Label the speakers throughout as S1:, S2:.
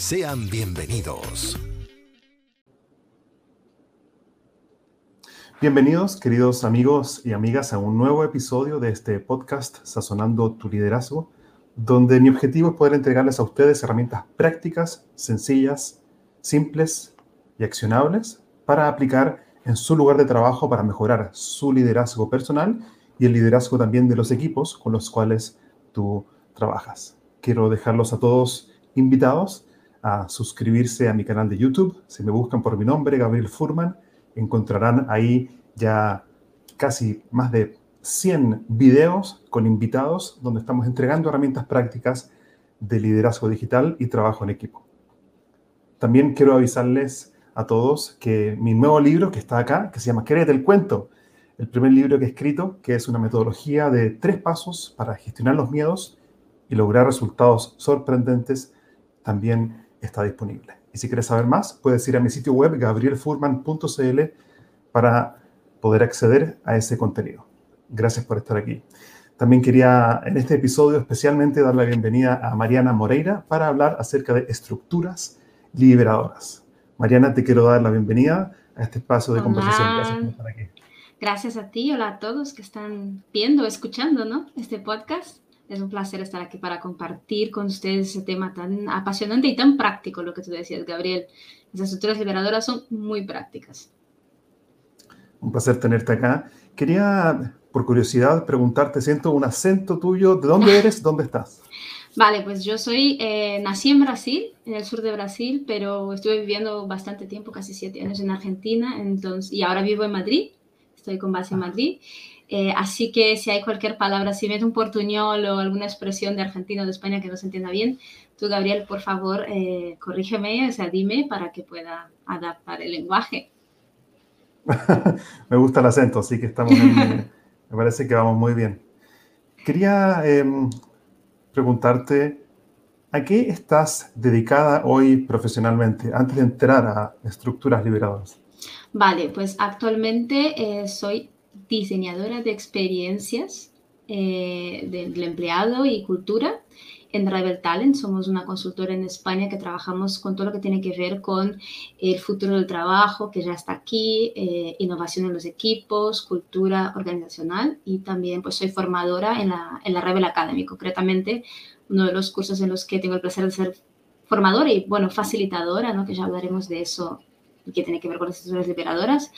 S1: Sean bienvenidos.
S2: Bienvenidos, queridos amigos y amigas, a un nuevo episodio de este podcast Sazonando tu Liderazgo, donde mi objetivo es poder entregarles a ustedes herramientas prácticas, sencillas, simples y accionables para aplicar en su lugar de trabajo para mejorar su liderazgo personal y el liderazgo también de los equipos con los cuales tú trabajas. Quiero dejarlos a todos invitados a suscribirse a mi canal de YouTube. Si me buscan por mi nombre, Gabriel Furman, encontrarán ahí ya casi más de 100 videos con invitados donde estamos entregando herramientas prácticas de liderazgo digital y trabajo en equipo. También quiero avisarles a todos que mi nuevo libro que está acá, que se llama Créete el cuento, el primer libro que he escrito, que es una metodología de tres pasos para gestionar los miedos y lograr resultados sorprendentes, también está disponible. Y si quieres saber más, puedes ir a mi sitio web gabrielfurman.cl para poder acceder a ese contenido. Gracias por estar aquí. También quería en este episodio especialmente dar la bienvenida a Mariana Moreira para hablar acerca de estructuras liberadoras. Mariana, te quiero dar la bienvenida a este espacio de conversación.
S3: Gracias por estar aquí. Gracias a ti, hola a todos que están viendo, escuchando ¿no? este podcast. Es un placer estar aquí para compartir con ustedes ese tema tan apasionante y tan práctico, lo que tú decías, Gabriel. Las estructuras liberadoras son muy prácticas.
S2: Un placer tenerte acá. Quería, por curiosidad, preguntarte, siento un acento tuyo. ¿De dónde eres? ¿Dónde estás?
S3: Vale, pues yo soy, eh, nací en Brasil, en el sur de Brasil, pero estuve viviendo bastante tiempo, casi siete años en Argentina, entonces, y ahora vivo en Madrid, estoy con base en Madrid. Eh, así que si hay cualquier palabra, si meto un portuñol o alguna expresión de Argentina o de España que no se entienda bien, tú, Gabriel, por favor, eh, corrígeme, o sea, dime para que pueda adaptar el lenguaje.
S2: me gusta el acento, así que estamos me parece que vamos muy bien. Quería em, preguntarte, ¿a qué estás dedicada hoy profesionalmente antes de entrar a estructuras liberadoras?
S3: Vale, pues actualmente eh, soy diseñadora de experiencias eh, del empleado y cultura en Rebel Talent. Somos una consultora en España que trabajamos con todo lo que tiene que ver con el futuro del trabajo, que ya está aquí, eh, innovación en los equipos, cultura organizacional y también pues soy formadora en la, en la Rebel Academy, concretamente uno de los cursos en los que tengo el placer de ser formadora y, bueno, facilitadora, ¿no? que ya hablaremos de eso que tiene que ver con las estructuras liberadoras.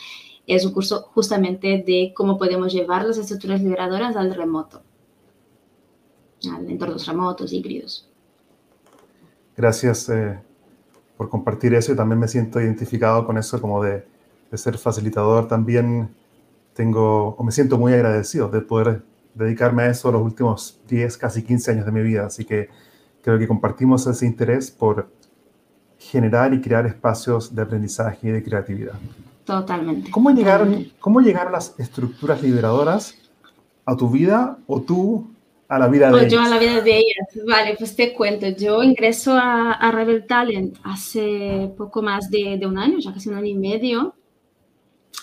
S3: Es un curso justamente de cómo podemos llevar las estructuras liberadoras al remoto al entornos remotos, híbridos.
S2: Gracias eh, por compartir eso y también me siento identificado con eso como de, de, ser facilitador. También tengo, o me siento muy agradecido de poder dedicarme a eso los últimos 10, casi 15 años de mi vida. Así que creo que compartimos ese interés por generar y crear espacios de aprendizaje y de creatividad.
S3: Totalmente.
S2: ¿Cómo llegaron, ¿cómo llegaron las estructuras liberadoras a tu vida o tú a la vida de
S3: ellas. Yo a la vida de ellas. Vale, pues te cuento. Yo ingreso a, a Rebel Talent hace poco más de, de, un año, ya casi un año y medio.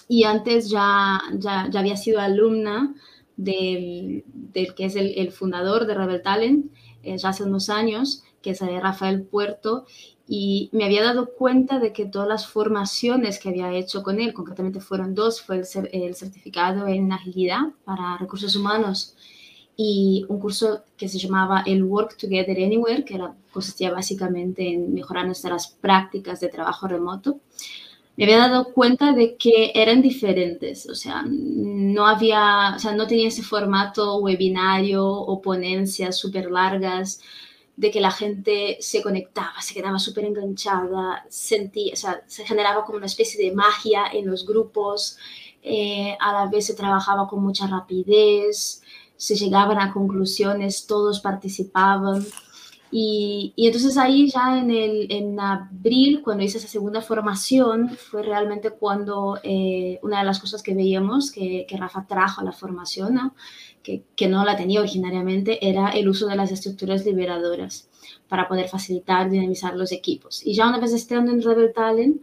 S3: Y antes ya, ya, ya había sido alumna del, del que es el, el, fundador de Rebel Talent, eh, ya hace unos años, que es Rafael Puerto. Y me había dado cuenta de que todas las formaciones que había hecho con él, concretamente fueron dos, fue el, el certificado en agilidad para recursos humanos y un curso que se llamaba el Work Together Anywhere, que era, consistía básicamente en mejorar nuestras prácticas de trabajo remoto. Me había dado cuenta de que eran diferentes, o sea, no había, o sea, no tenía ese formato webinario o ponencias súper largas de que la gente se conectaba, se quedaba súper enganchada, sentía, o sea, se generaba como una especie de magia en los grupos, eh, a la vez se trabajaba con mucha rapidez, se llegaban a conclusiones, todos participaban. Y, y, entonces ahí ya en, el, en abril, cuando hice esa segunda formación, fue realmente cuando eh, una de las cosas que veíamos que, que Rafa trajo a la formación, ¿no? Que, que, no la tenía originariamente, era el uso de las estructuras liberadoras para poder facilitar, dinamizar los equipos. Y ya una vez estando en Rebel Talent,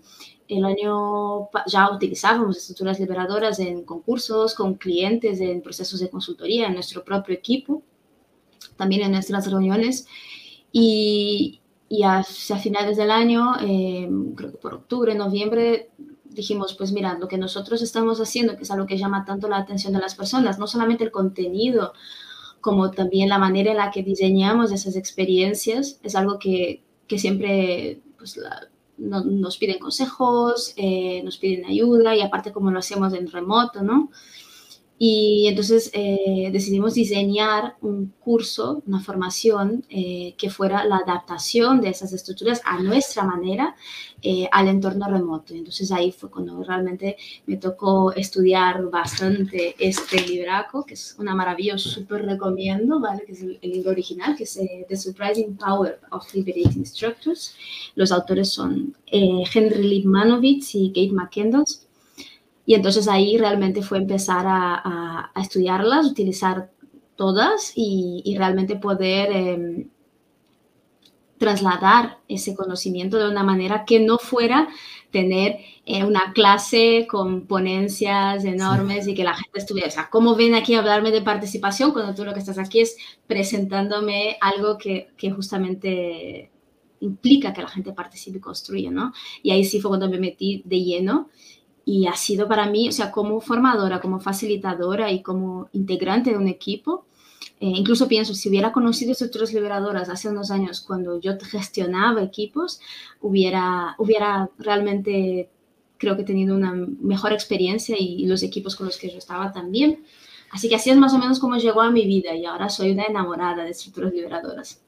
S3: el año ya utilizábamos estructuras liberadoras en concursos, con clientes, en procesos de consultoría, en nuestro propio equipo, también en nuestras reuniones. Y, y hacia finales del año, eh, creo que por octubre, noviembre, dijimos, pues mira, lo que nosotros estamos haciendo, que es algo que llama tanto la atención de las personas, no solamente el contenido, como también la manera en la que diseñamos esas experiencias, es algo que, que siempre pues, la, no, nos piden consejos, eh, nos piden ayuda y aparte como lo hacemos en remoto, ¿no? Y entonces eh, decidimos diseñar un curso, una formación eh, que fuera la adaptación de esas estructuras a nuestra manera eh, al entorno remoto. Entonces ahí fue cuando realmente me tocó estudiar bastante este libraco, que es una maravilla, súper recomiendo, ¿vale? Que es el, el, libro original, que es The Surprising Power of Liberating Structures. Los autores son Henry Lipmanovitz y Kate McKendall. Y entonces ahí realmente fue empezar a, a, estudiarlas, utilizar todas y, y realmente poder eh, trasladar ese conocimiento de una manera que no fuera tener eh, una clase con ponencias enormes sí. y que la gente estuviera, o sea, ¿cómo ven aquí a hablarme de participación cuando tú lo que estás aquí es presentándome algo que, que justamente implica que la gente participe y construya, ¿no? Y ahí sí fue cuando me metí de lleno y ha sido para mí, o sea, como formadora, como facilitadora y como integrante de un equipo, eh, incluso pienso, si hubiera conocido estructuras liberadoras hace unos años cuando yo gestionaba equipos, hubiera, hubiera realmente, creo que tenido una mejor experiencia y, los equipos con los que yo estaba también. Así que así es más o menos como llegó a mi vida y ahora soy una enamorada de estructuras liberadoras.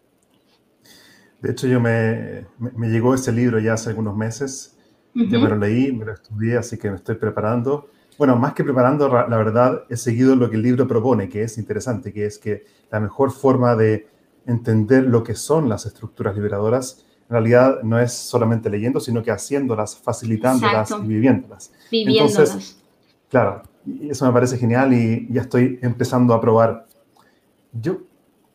S2: De hecho, yo me, me llegó ese libro ya hace algunos meses Uh -huh. Ya me lo leí, me lo estudié, así que me estoy preparando. Bueno, más que preparando, la verdad, he seguido lo que el libro propone, que es interesante, que es que la mejor forma de entender lo que son las estructuras liberadoras, en realidad no es solamente leyendo, sino que haciéndolas, facilitándolas
S3: Exacto.
S2: y viviéndolas.
S3: Viviéndolas.
S2: Entonces, claro, eso me parece genial y ya estoy empezando a probar. Yo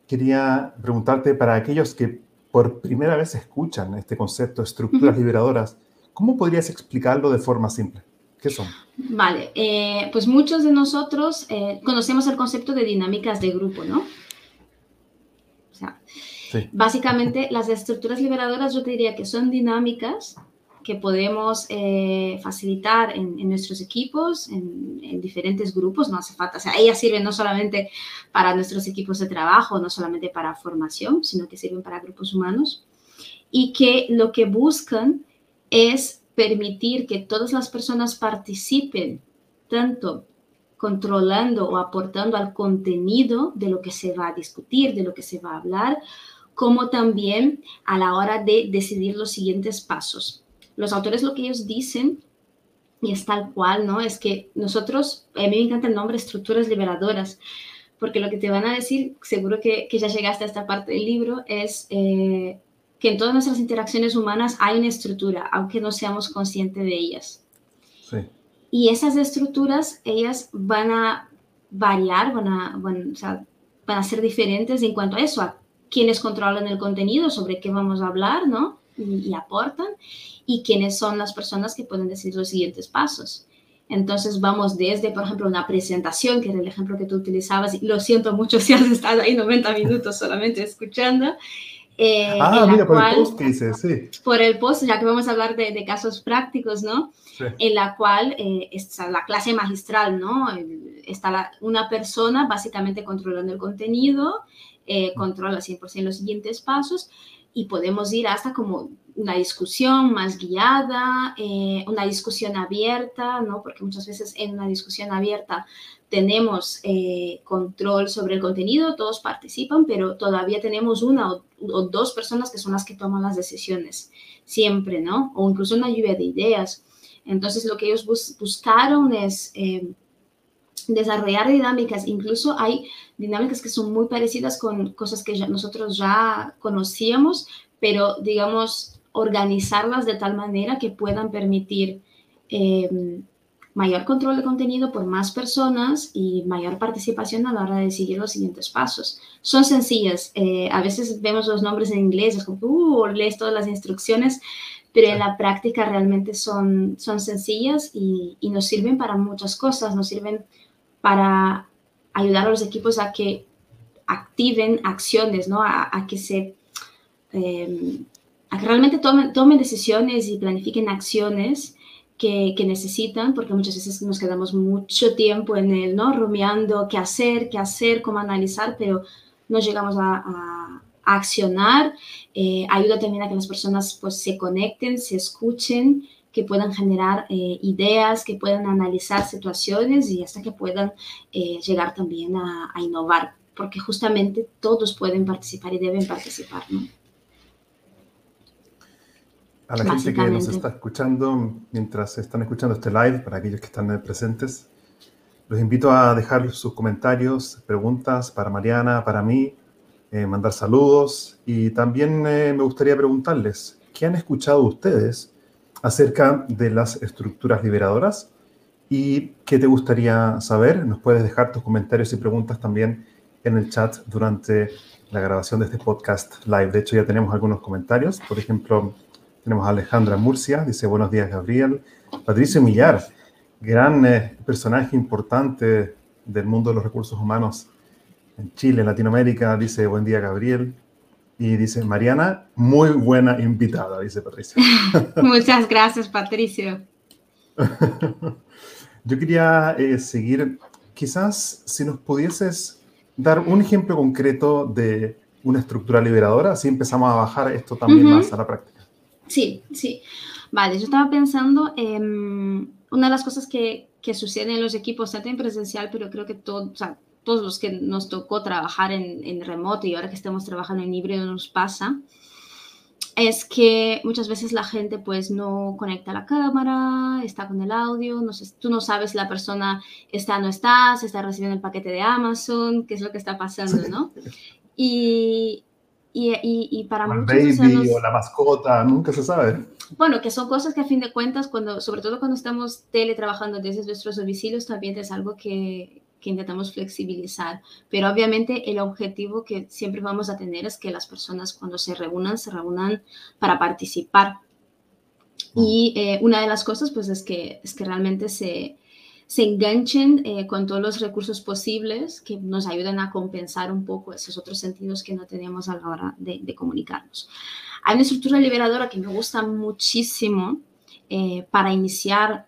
S2: quería preguntarte, para aquellos que por primera vez escuchan este concepto, estructuras uh -huh. liberadoras, ¿Cómo podrías explicarlo de forma simple? ¿Qué son?
S3: Vale, eh, pues muchos de nosotros eh, conocemos el concepto de dinámicas de grupo, ¿no? O sea, sí. básicamente las estructuras liberadoras yo te diría que son dinámicas que podemos eh, facilitar en, en, nuestros equipos, en, en, diferentes grupos, no hace falta, o sea, ellas sirven no solamente para nuestros equipos de trabajo, no solamente para formación, sino que sirven para grupos humanos, y que lo que buscan es permitir que todas las personas participen, tanto controlando o aportando al contenido de lo que se va a discutir, de lo que se va a hablar, como también a la hora de decidir los siguientes pasos. Los autores lo que ellos dicen, y es tal cual, ¿no? Es que nosotros, a mí me encanta el nombre estructuras liberadoras, porque lo que te van a decir, seguro que, que ya llegaste a esta parte del libro, es eh, que en todas nuestras interacciones humanas hay una estructura, aunque no seamos conscientes de ellas.
S2: Sí.
S3: Y esas estructuras, ellas van a variar, van a, van, o sea, van a ser diferentes en cuanto a eso, a quienes controlan el contenido, sobre qué vamos a hablar, ¿no? Y, y aportan, y quiénes son las personas que pueden decir los siguientes pasos. Entonces vamos desde, por ejemplo, una presentación, que era el ejemplo que tú utilizabas, y lo siento mucho si has estado ahí 90 minutos solamente escuchando,
S2: eh, ah, mira, por cual, el post que dice, sí.
S3: Por el post, ya que vamos a hablar de, de casos prácticos, ¿no? Sí. En la cual eh, está la clase magistral, ¿no? Está la, una persona básicamente controlando el contenido, eh, controla 100% los siguientes pasos, y podemos ir hasta como una discusión más guiada, eh, una discusión abierta, ¿no? Porque muchas veces en una discusión abierta tenemos eh, control sobre el contenido, todos participan, pero todavía tenemos una o, dos personas que son las que toman las decisiones, siempre, ¿no? O incluso una lluvia de ideas. Entonces, lo que ellos buscaron es eh, desarrollar dinámicas, incluso hay dinámicas que son muy parecidas con cosas que nosotros ya conocíamos, pero digamos, organizarlas de tal manera que puedan permitir eh, mayor control de contenido por más personas y mayor participación a la hora de seguir los siguientes pasos. Son sencillas, eh, a veces vemos los nombres en inglés, es como, uh, lees todas las instrucciones, pero en la práctica realmente son, son sencillas y, y nos sirven para muchas cosas, nos sirven para ayudar a los equipos a que activen acciones, ¿no? A, que se... Que realmente tomen, decisiones y planifiquen acciones que, que, necesitan, porque muchas veces nos quedamos mucho tiempo en el, ¿no? Rumiando qué hacer, qué hacer, cómo analizar, pero no llegamos a, a, accionar. Eh, ayuda también a que las personas pues se conecten, se escuchen que puedan generar eh, ideas, que puedan analizar situaciones y hasta que puedan eh, llegar también a, innovar, porque justamente todos pueden participar y deben participar. ¿no?
S2: A la gente que nos está escuchando, mientras están escuchando este live, para aquellos que están presentes, los invito a dejar sus comentarios, preguntas para Mariana, para mí, eh, mandar saludos y también me gustaría preguntarles, ¿qué han escuchado ustedes acerca de las estructuras liberadoras. ¿Y qué te gustaría saber? Nos puedes dejar tus comentarios y preguntas también en el chat durante la grabación de este podcast live. De hecho, ya tenemos algunos comentarios. Por ejemplo, tenemos a Alejandra Murcia, dice buenos días Gabriel. Patricio Millar, gran eh, personaje importante del mundo de los recursos humanos en Chile, en Latinoamérica, dice buen día Gabriel. Y dice, Mariana, muy buena invitada, dice Patricio.
S3: Muchas gracias, Patricio.
S2: Yo quería eh, seguir, quizás si nos pudieses dar un ejemplo concreto de una estructura liberadora, así empezamos a bajar esto también más a la práctica.
S3: Sí, sí. Vale, yo estaba pensando en una de las cosas que, que suceden en los equipos, tanto en presencial, pero creo que todo, o sea, todos los que nos tocó trabajar en, en remoto y ahora que estamos trabajando en híbrido nos pasa, es que muchas veces la gente pues no conecta la cámara, está con el audio, no sé, tú no sabes si la persona está o no está, si está recibiendo el paquete de Amazon, qué es lo que está pasando, ¿no? Y, y, y, para
S2: muchos... Baby o la mascota, nunca se sabe.
S3: Bueno, que son cosas que a fin de cuentas, cuando, sobre todo cuando estamos teletrabajando desde nuestros domicilios, también es algo que, que intentamos flexibilizar. Pero obviamente el objetivo que siempre vamos a tener es que las personas cuando se reúnan, se reúnan para participar. Mm. Y eh, una de las cosas pues es que, es que realmente se, se enganchen eh, con todos los recursos posibles que nos ayuden a compensar un poco esos otros sentidos que no tenemos a la hora de, comunicarnos. Hay una estructura liberadora que me gusta muchísimo eh, para iniciar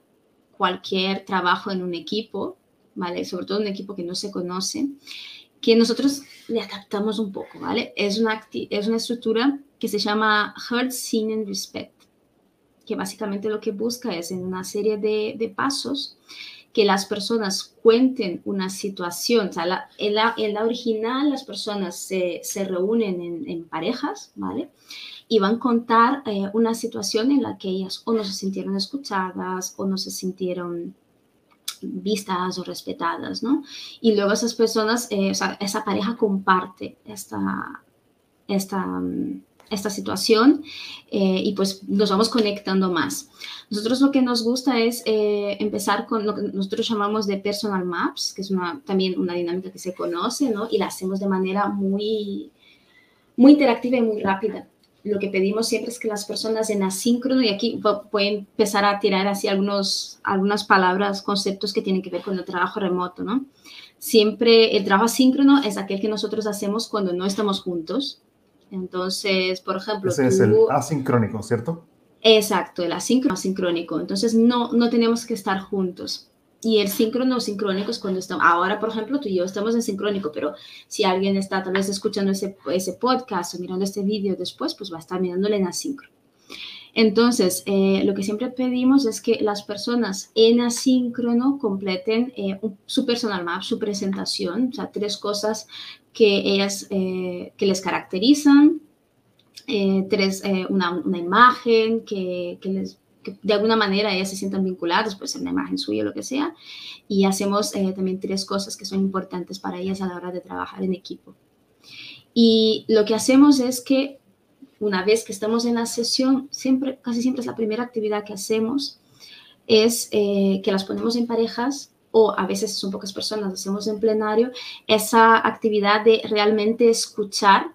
S3: cualquier trabajo en un equipo ¿vale? Sobre todo un equipo que no se conoce, que nosotros le adaptamos un poco, ¿vale? Es una, es una estructura que se llama Heard, Seen and Respect, que básicamente lo que busca es en una serie de, de pasos que las personas cuenten una situación. O sea, en, la, en, la, original las personas se, se reúnen en, en, parejas, ¿vale? Y van a contar eh, una situación en la que ellas o no se sintieron escuchadas o no se sintieron vistas o respetadas, ¿no? Y luego esas personas, eh, o sea, esa pareja comparte esta, esta, esta situación eh, y pues nos vamos conectando más. Nosotros lo que nos gusta es eh, empezar con lo que nosotros llamamos de personal maps, que es una, también una dinámica que se conoce, ¿no? Y la hacemos de manera muy, muy interactiva y muy rápida lo que pedimos siempre es que las personas en asíncrono, y aquí voy a empezar a tirar así algunos, algunas palabras, conceptos que tienen que ver con el trabajo remoto, ¿no? Siempre el trabajo asíncrono es aquel que nosotros hacemos cuando no estamos juntos. Entonces, por ejemplo...
S2: Ese es el asincrónico, ¿cierto?
S3: Exacto, el asíncrono asincrónico. Entonces, no, no tenemos que estar juntos. Y el síncrono o sincrónico es cuando estamos, ahora por ejemplo tú y yo estamos en sincrónico, pero si alguien está tal vez escuchando ese, ese podcast o mirando este vídeo después, pues va a estar mirándole en asíncrono. Entonces, eh, lo que siempre pedimos es que las personas en asíncrono completen eh, su personal map, su presentación, o sea, tres cosas que ellas, eh, que les caracterizan, tres, una, una, imagen que, que les de alguna manera ellas se sientan vinculadas, pues en una imagen suya, lo que sea, y hacemos eh, también tres cosas que son importantes para ellas a la hora de trabajar en equipo. Y lo que hacemos es que una vez que estamos en la sesión, siempre, casi siempre es la primera actividad que hacemos, es eh, que las ponemos en parejas o a veces son pocas personas, hacemos en plenario, esa actividad de realmente escuchar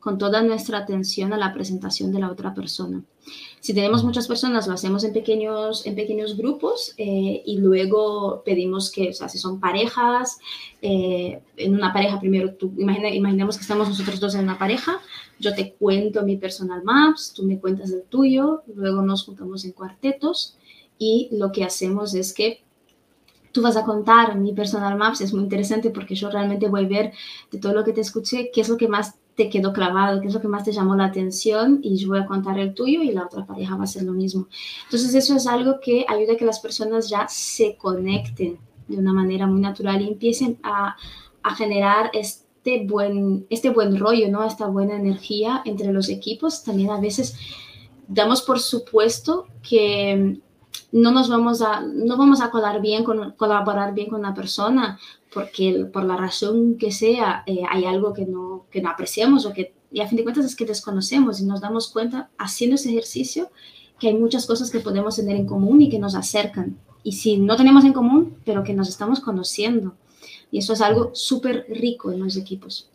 S3: con toda nuestra atención a la presentación de la otra persona. Si tenemos muchas personas, lo hacemos en pequeños, en pequeños grupos eh, y luego pedimos que, o sea, si son parejas, eh, en una pareja primero, tú, imaginemos que estamos nosotros dos en una pareja, yo te cuento mi personal maps, tú me cuentas el tuyo, luego nos juntamos en cuartetos y lo que hacemos es que tú vas a contar mi personal maps, es muy interesante porque yo realmente voy a ver de todo lo que te escuché, qué es lo que más te quedó clavado, qué es lo que más te llamó la atención y yo voy a contar el tuyo y la otra pareja va a hacer lo mismo. Entonces eso es algo que ayuda a que las personas ya se conecten de una manera muy natural y empiecen a, a generar este buen, este buen rollo, ¿no? esta buena energía entre los equipos. También a veces damos por supuesto que no nos vamos a, no vamos a colaborar bien con, colaborar bien con una persona porque por la razón que sea eh, hay algo que no, que no apreciamos o que, y a fin de cuentas es que desconocemos y nos damos cuenta haciendo ese ejercicio que hay muchas cosas que podemos tener en común y que nos acercan. Y si no tenemos en común, pero que nos estamos conociendo. Y eso es algo súper rico en los equipos.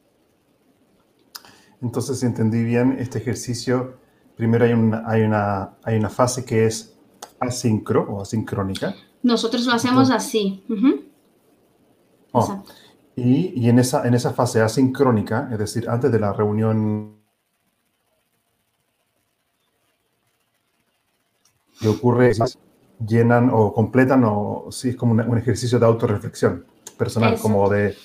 S2: Entonces, si entendí bien, este ejercicio, primero hay una, hay una, hay una fase que es asincro o asincrónica.
S3: Nosotros lo hacemos así.
S2: Oh, y, y en, esa, en esa fase asincrónica, es decir, antes de la reunión que ocurre, llenan o completan o sí, es como un ejercicio de autorreflexión personal, como de,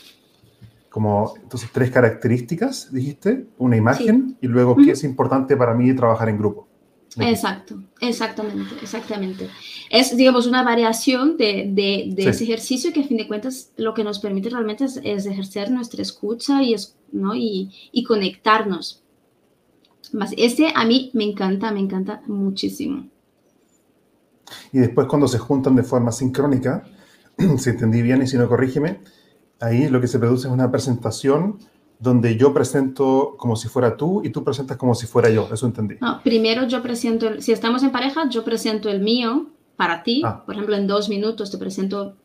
S2: como, entonces, tres características, dijiste, una imagen y luego qué es importante para mí trabajar en grupo.
S3: Exacto, exactamente, exactamente. Es, digamos, una variación de, de, ese ejercicio que a fin de cuentas lo que nos permite realmente es, ejercer nuestra escucha y, es, ¿no? y, y conectarnos. Más, ese a mí me encanta, me encanta muchísimo.
S2: Y después cuando se juntan de forma sincrónica, si entendí bien y si no corrígeme, ahí lo que se produce es una presentación donde yo presento como si fuera tú y tú presentas como si fuera yo. Eso entendí.
S3: No, primero yo presento, si estamos en pareja, yo presento el mío para ti. Ah. Por ejemplo, en dos minutos te presento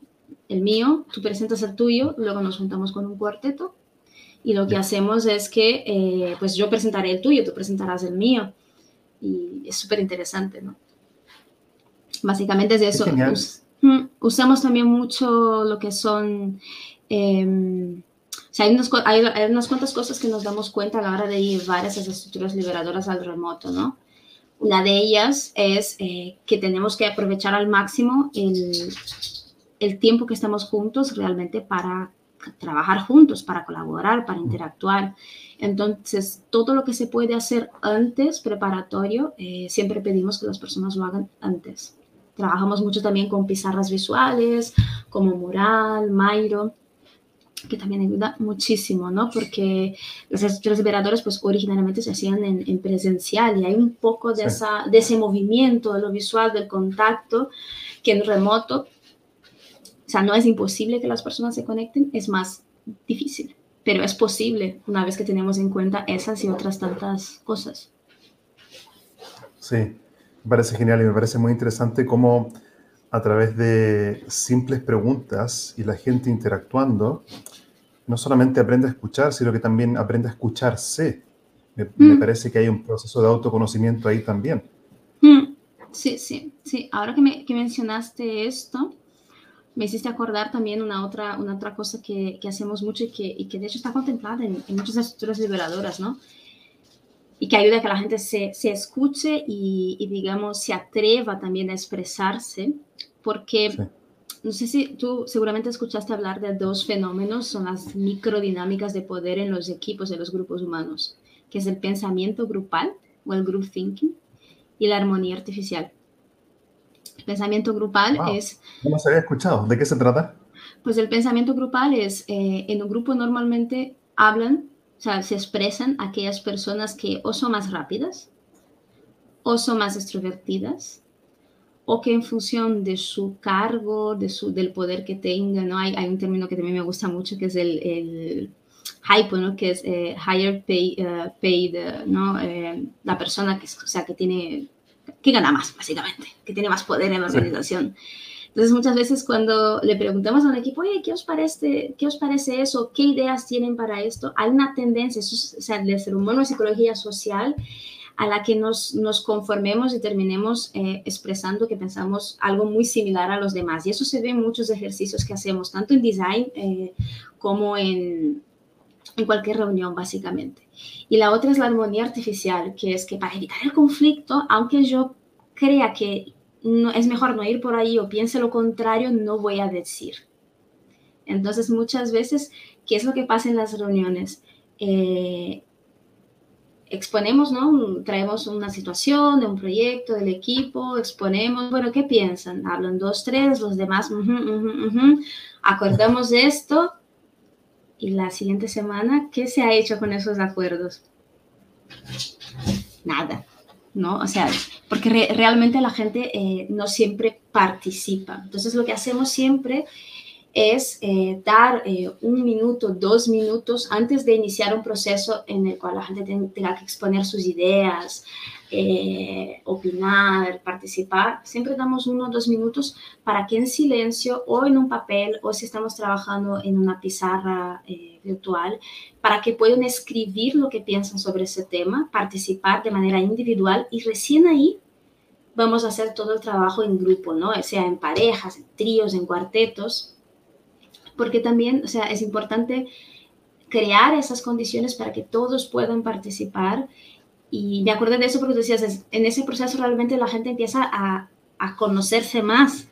S3: el mío, tú presentas el tuyo, luego nos juntamos con un cuarteto y lo que hacemos es que, eh, pues yo presentaré el tuyo, tú presentarás el mío. Y es súper interesante, ¿no? Básicamente es eso. Mm, usamos también mucho lo que son... Em, hay, unas cuantas cosas que nos damos cuenta a la hora de llevar esas estructuras liberadoras al remoto, ¿no? Una de ellas es eh, que tenemos que aprovechar al máximo el, el tiempo que estamos juntos realmente para trabajar juntos, para colaborar, para interactuar. Entonces, todo lo que se puede hacer antes, preparatorio, eh, siempre pedimos que las personas lo hagan antes. Trabajamos mucho también con pizarras visuales, como Mural, Mairo, que también ayuda muchísimo, ¿no? Porque estructuras liberadoras, pues originalmente se hacían en, presencial y hay un poco de, esa, de ese movimiento, de lo visual, del contacto, que en remoto, o sea, no es imposible que las personas se conecten, es más difícil, pero es posible una vez que tenemos en cuenta esas y otras tantas cosas.
S2: Sí, me parece genial y me parece muy interesante cómo a través de simples preguntas y la gente interactuando, no solamente aprende a escuchar, sino que también aprende a escucharse. Me, mm. parece que hay un proceso de autoconocimiento ahí también.
S3: Mm. Sí, sí, sí. Ahora que, me, que, mencionaste esto, me hiciste acordar también una otra, una otra cosa que, que hacemos mucho y que, y que, de hecho está contemplada en, muchas estructuras liberadoras, ¿no? Y que ayuda a que la gente se, se escuche y, y, digamos, se atreva también a expresarse porque no sé si tú seguramente escuchaste hablar de dos fenómenos, son las microdinámicas de poder en los equipos, en los grupos humanos, que es el pensamiento grupal o el group thinking y la armonía artificial. El pensamiento grupal es...
S2: No se había escuchado. ¿De qué se trata?
S3: Pues el pensamiento grupal es, eh, en un grupo normalmente hablan, o sea, se expresan aquellas personas que o son más rápidas, o son más extrovertidas, o que en función de su cargo, de su, del poder que tenga, ¿no? Hay, hay un término que también me gusta mucho que es el, el hypo, ¿no? Que es eh, higher pay, uh, paid, ¿no? Eh, la persona que, o sea, que tiene, que gana más, básicamente, que tiene más poder en la organización. Entonces, muchas veces cuando le preguntamos a un equipo, oye, ¿qué os parece, qué os parece eso? ¿Qué ideas tienen para esto? Hay una tendencia, o sea, de ser humano, psicología social, a la que nos, nos conformemos y terminemos eh, expresando que pensamos algo muy similar a los demás. Y eso se ve en muchos ejercicios que hacemos, tanto en design eh, como en cualquier reunión, básicamente. Y la otra es la armonía artificial, que es que para evitar el conflicto, aunque yo crea que no, es mejor no ir por ahí o piense lo contrario, no voy a decir. Entonces, muchas veces, ¿qué es lo que pasa en las reuniones? Eh, exponemos, ¿no? Traemos una situación de un proyecto, del equipo, exponemos, bueno, ¿qué piensan? Hablan dos, tres, los demás, acordamos esto y la siguiente semana, ¿qué se ha hecho con esos acuerdos? Nada, ¿no? O sea, porque realmente la gente eh, no siempre participa. Entonces, lo que hacemos siempre es eh, dar eh, un minuto, dos minutos antes de iniciar un proceso en el cual la gente tenga que exponer sus ideas, eh, opinar, participar. Siempre damos uno o dos minutos para que en silencio o en un papel o si estamos trabajando en una pizarra virtual, para que puedan escribir lo que piensan sobre ese tema, participar de manera individual y recién ahí vamos a hacer todo el trabajo en grupo, ¿no? Sea en parejas, en tríos, en cuartetos, porque también, o sea, es importante crear esas condiciones para que todos puedan participar. Y me acuerdo de eso porque decías, en ese proceso realmente la gente empieza a, a conocerse más,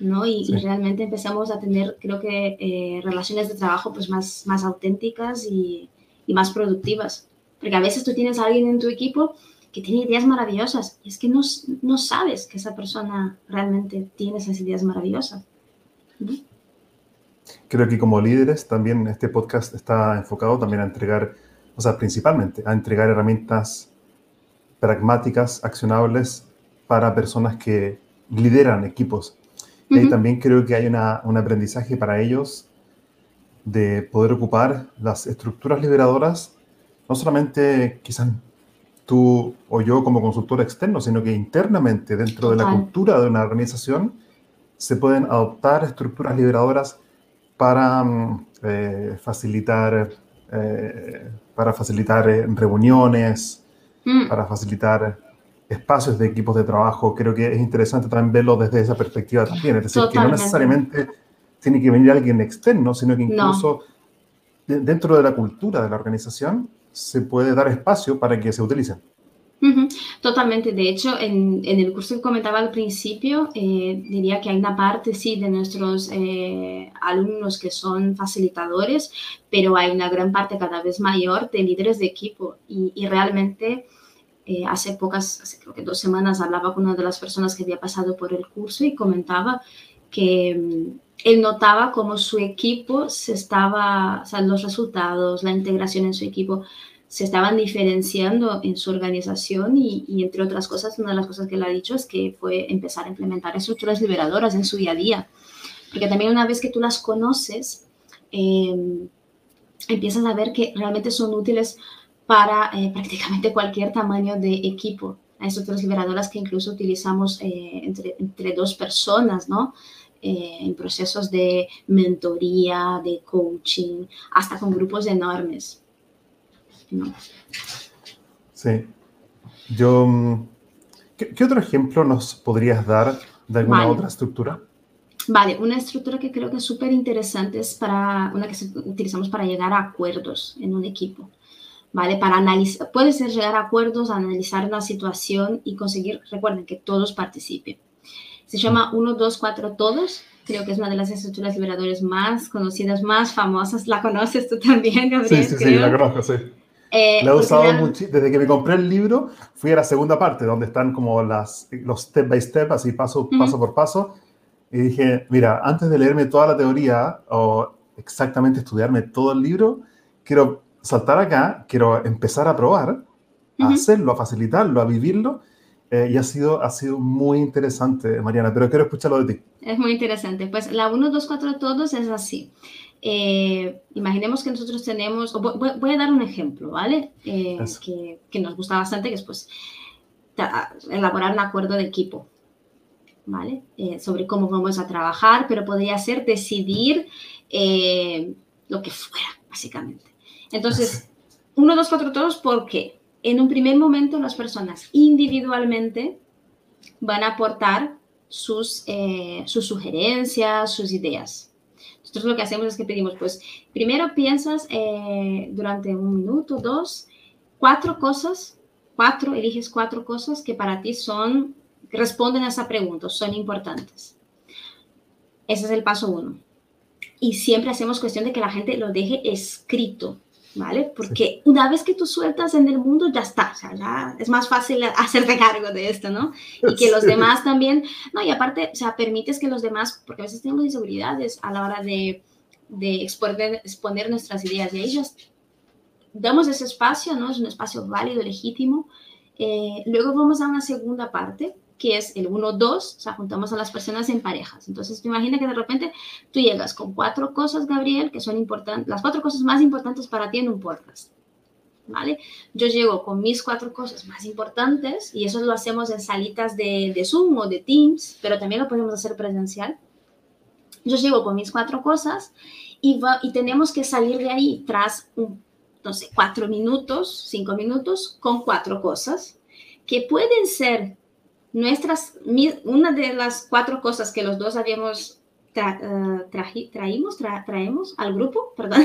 S3: ¿no? Y, realmente empezamos a tener, creo que, eh, relaciones de trabajo pues más, más auténticas y, y, más productivas. Porque a veces tú tienes a alguien en tu equipo que tiene ideas maravillosas y es que no, no sabes que esa persona realmente tiene esas ideas maravillosas. ¿no?
S2: Creo que como líderes también este podcast está enfocado también a entregar, o sea, principalmente a entregar herramientas pragmáticas, accionables para personas que lideran equipos. Y también creo que hay una, un aprendizaje para ellos de poder ocupar las estructuras liberadoras, no solamente quizás tú o yo como consultor externo, sino que internamente dentro de la cultura de una organización se pueden adoptar estructuras liberadoras para mm, eh, facilitar, eh, para facilitar eh, reuniones, mm. para facilitar espacios de equipos de trabajo. Creo que es interesante también verlo desde esa perspectiva también. Es decir, que no necesariamente tiene que venir alguien externo, sino que incluso dentro de la cultura de la organización se puede dar espacio para que se utilicen.
S3: Totalmente. De hecho, en, el curso que comentaba al principio, eh, diría que hay una parte, sí, de nuestros eh, alumnos que son facilitadores, pero hay una gran parte cada vez mayor de líderes de equipo. Y, realmente, eh, hace pocas, hace creo que dos semanas, hablaba con una de las personas que había pasado por el curso y comentaba que mm, él notaba cómo su equipo se estaba, o sea, los resultados, la integración en su equipo se estaban diferenciando en su organización y, entre otras cosas, una de las cosas que él ha dicho es que fue empezar a implementar estructuras liberadoras en su día a día. Porque también una vez que tú las conoces, em, empiezas a ver que realmente son útiles para eh, prácticamente cualquier tamaño de equipo. Hay estructuras liberadoras que incluso utilizamos eh, entre, entre, dos personas, ¿no? Eh, en procesos de mentoría, de coaching, hasta con grupos enormes.
S2: Sí. Yo, mm, ¿qué, otro ejemplo nos podrías dar de alguna otra estructura?
S3: Vale, una estructura que creo que es súper interesante es para una que utilizamos para llegar a acuerdos en un equipo. ¿Vale? Para analizar, puede ser llegar a acuerdos, analizar una situación y conseguir, recuerden que todos participen. Se llama 1, 2, 4, todos, creo que es una de las estructuras liberadoras más conocidas, más famosas. ¿La conoces tú también, Gabriel?
S2: Sí, sí, sí, la conozco, sí. Eh, la he usado mucho. Desde que me compré el libro, fui a la segunda parte, donde están como las, los step by step, así paso, paso por paso. Y dije, mira, antes de leerme toda la teoría o exactamente estudiarme todo el libro, quiero saltar acá, quiero empezar a probar, a hacerlo, a facilitarlo, a vivirlo. Eh, y ha sido, ha sido muy interesante, Mariana, pero quiero escucharlo de ti.
S3: Es muy interesante. Pues la 1, 2, 4 todos es así. Eh, imaginemos que nosotros tenemos, voy, a dar un ejemplo, ¿vale? Eh, que, que, nos gusta bastante, que es pues elaborar un acuerdo de equipo, ¿vale? sobre cómo vamos a trabajar, pero podría ser decidir lo que fuera, básicamente. Entonces, 1, 2, 4 todos, ¿por qué? en un primer momento las personas individualmente van a aportar sus, eh, sus sugerencias, sus ideas. Nosotros lo que hacemos es que pedimos, pues, primero piensas eh, durante un minuto, dos, cuatro cosas, cuatro, eliges cuatro cosas que para ti son, responden a esa pregunta, son importantes. Ese es el paso uno. Y siempre hacemos cuestión de que la gente lo deje escrito. ¿Vale? Porque una vez que tú sueltas en el mundo, ya está, o sea, ya es más fácil hacerte cargo de esto, ¿no? Y que los demás también, no, y aparte, o sea, permites que los demás, porque a veces tenemos inseguridades a la hora de, de exponer, exponer nuestras ideas, y ellos damos ese espacio, ¿no? Es un espacio válido, legítimo. Eh, luego vamos a una segunda parte, que es el 1-2, o sea, juntamos a las personas en parejas. Entonces, te imaginas que de repente tú llegas con cuatro cosas, Gabriel, que son importantes, las cuatro cosas más importantes para ti en un podcast. ¿Vale? Yo llego con mis cuatro cosas más importantes y eso lo hacemos en salitas de, de Zoom o de Teams, pero también lo podemos hacer presencial. Yo llego con mis cuatro cosas y, va, y tenemos que salir de ahí tras, un, no sé, cuatro minutos, cinco minutos, con cuatro cosas que pueden ser nuestras, una de las cuatro cosas que los dos habíamos eh, traímos, traemos al grupo, perdón.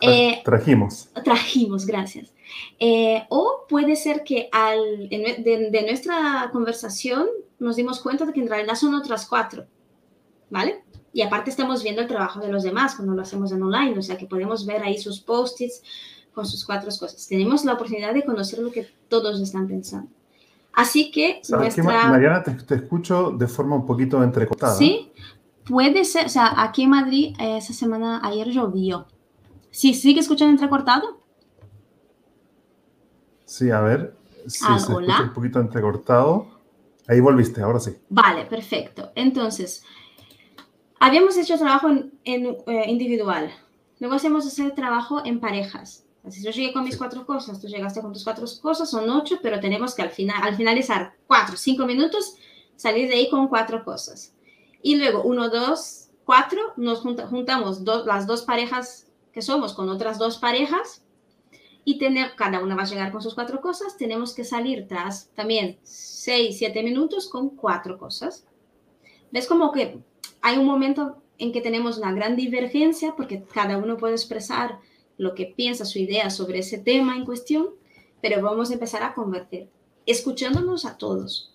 S2: Eh, trajimos.
S3: Trajimos, gracias. Eh, o puede ser que al, de, nuestra conversación nos dimos cuenta de que en realidad son otras cuatro, ¿vale? Y aparte estamos viendo el trabajo de los demás cuando lo hacemos en online, o sea que podemos ver ahí sus post-its con sus cuatro cosas. Tenemos la oportunidad de conocer lo que todos están pensando. Así que
S2: nuestra... Mariana, te, escucho de forma un poquito entrecortada.
S3: Sí, puede ser, o sea, aquí en Madrid esa semana, ayer llovió. ¿Sí sigue escuchando entrecortado?
S2: Sí, a ver, sí, se escucha un poquito entrecortado. Ahí volviste, ahora sí.
S3: Vale, perfecto. Entonces, habíamos hecho trabajo en, eh, individual. Luego hacemos ese trabajo en parejas. Si yo llegué con mis cuatro cosas, tú llegaste con tus cuatro cosas, son ocho, pero tenemos que al, final, al finalizar cuatro, cinco minutos, salir de ahí con cuatro cosas. Y luego, uno, dos, cuatro, nos juntamos las dos parejas que somos con otras dos parejas y tener, cada una va a llegar con sus cuatro cosas, tenemos que salir tras también seis, siete minutos con cuatro cosas. ¿Ves como que hay un momento en que tenemos una gran divergencia porque cada uno puede expresar lo que piensa, su idea sobre ese tema en cuestión, pero vamos a empezar a convertir, escuchándonos a todos.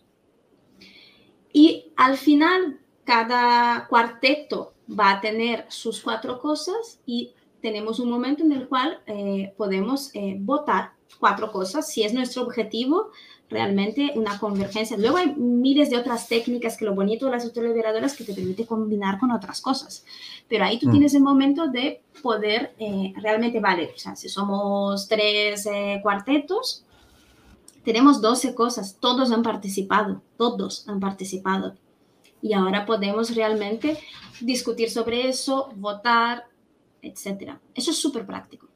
S3: Y al final, cada cuarteto va a tener sus cuatro cosas y tenemos un momento en el cual eh, podemos eh, votar cuatro cosas si es nuestro objetivo realmente una convergencia. Luego hay miles de otras técnicas que lo bonito de las autoliberadoras que te permite combinar con otras cosas. Pero ahí tú mm. tienes el momento de poder eh, realmente, vale, o sea, si somos tres eh, cuartetos, tenemos 12 cosas, todos han participado, todos han participado. Y ahora podemos realmente discutir sobre eso, votar, etcétera. Eso es súper práctico.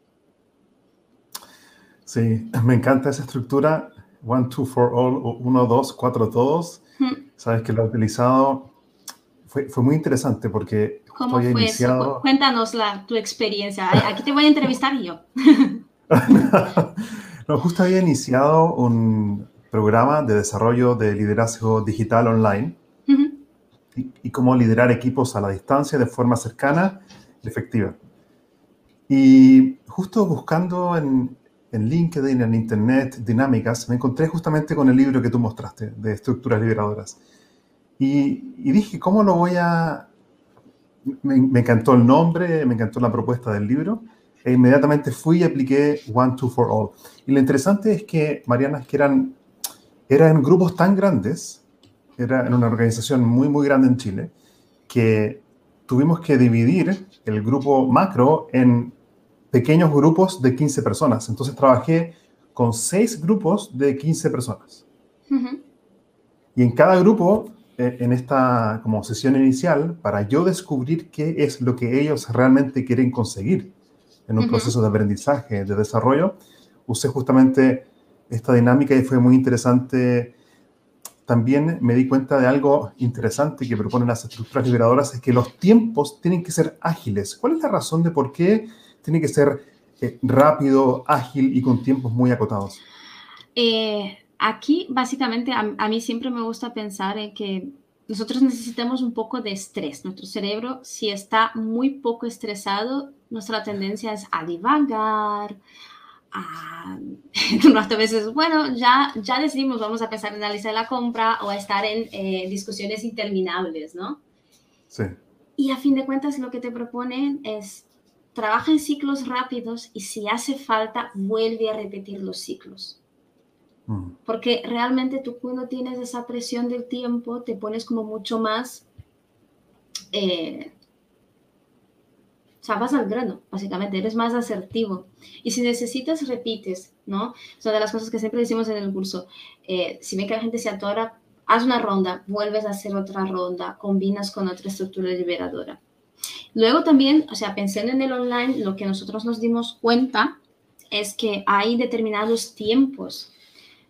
S2: Sí, me encanta esa estructura One, Two for All, uno, dos, cuatro todos. Sabes que lo he utilizado. Fue, fue muy interesante porque.
S3: ¿Cómo fue iniciado... eso? Cuéntanos la, tu experiencia. Aquí te voy a entrevistar yo.
S2: no, justo había iniciado un programa de desarrollo de liderazgo digital online y, y, cómo liderar equipos a la distancia de forma cercana y efectiva. Y justo buscando en, en LinkedIn, en Internet, dinámicas, me encontré justamente con el libro que tú mostraste de estructuras liberadoras. Y, dije, ¿cómo lo voy a me, encantó el nombre, me encantó la propuesta del libro, e inmediatamente fui y apliqué One, Two, For All. Y lo interesante es que, Mariana, es que eran, eran grupos tan grandes, era en una organización muy, muy grande en Chile, que tuvimos que dividir el grupo macro en pequeños grupos de 15 personas. Entonces trabajé con seis grupos de 15 personas. Y en cada grupo, eh, en esta como sesión inicial, para yo descubrir qué es lo que ellos realmente quieren conseguir en un proceso de aprendizaje, de desarrollo, usé justamente esta dinámica y fue muy interesante. También me di cuenta de algo interesante que proponen las estructuras liberadoras, es que los tiempos tienen que ser ágiles. ¿Cuál es la razón de por qué tiene que ser eh, rápido, ágil y con tiempos muy acotados?
S3: Eh, aquí, básicamente, a, mí siempre me gusta pensar en que nosotros necesitamos un poco de estrés. Nuestro cerebro, si está muy poco estresado, nuestra tendencia es a divagar, a, a veces, bueno, ya, ya decidimos, vamos a empezar a analizar la compra o a estar en eh, discusiones interminables, ¿no?
S2: Sí.
S3: Y a fin de cuentas, lo que te proponen es trabaja en ciclos rápidos y si hace falta, vuelve a repetir los ciclos. Mm. Porque realmente tú cuando tienes esa presión del tiempo, te pones como mucho más... Eh, o sea, vas al grano, básicamente, eres más asertivo. Y si necesitas, repites, ¿no? Es una de las cosas que siempre decimos en el curso. Eh, si ve que la gente se atora, haz una ronda, vuelves a hacer otra ronda, combinas con otra estructura liberadora. Luego también, o sea, pensando en el online, lo que nosotros nos dimos cuenta es que hay determinados tiempos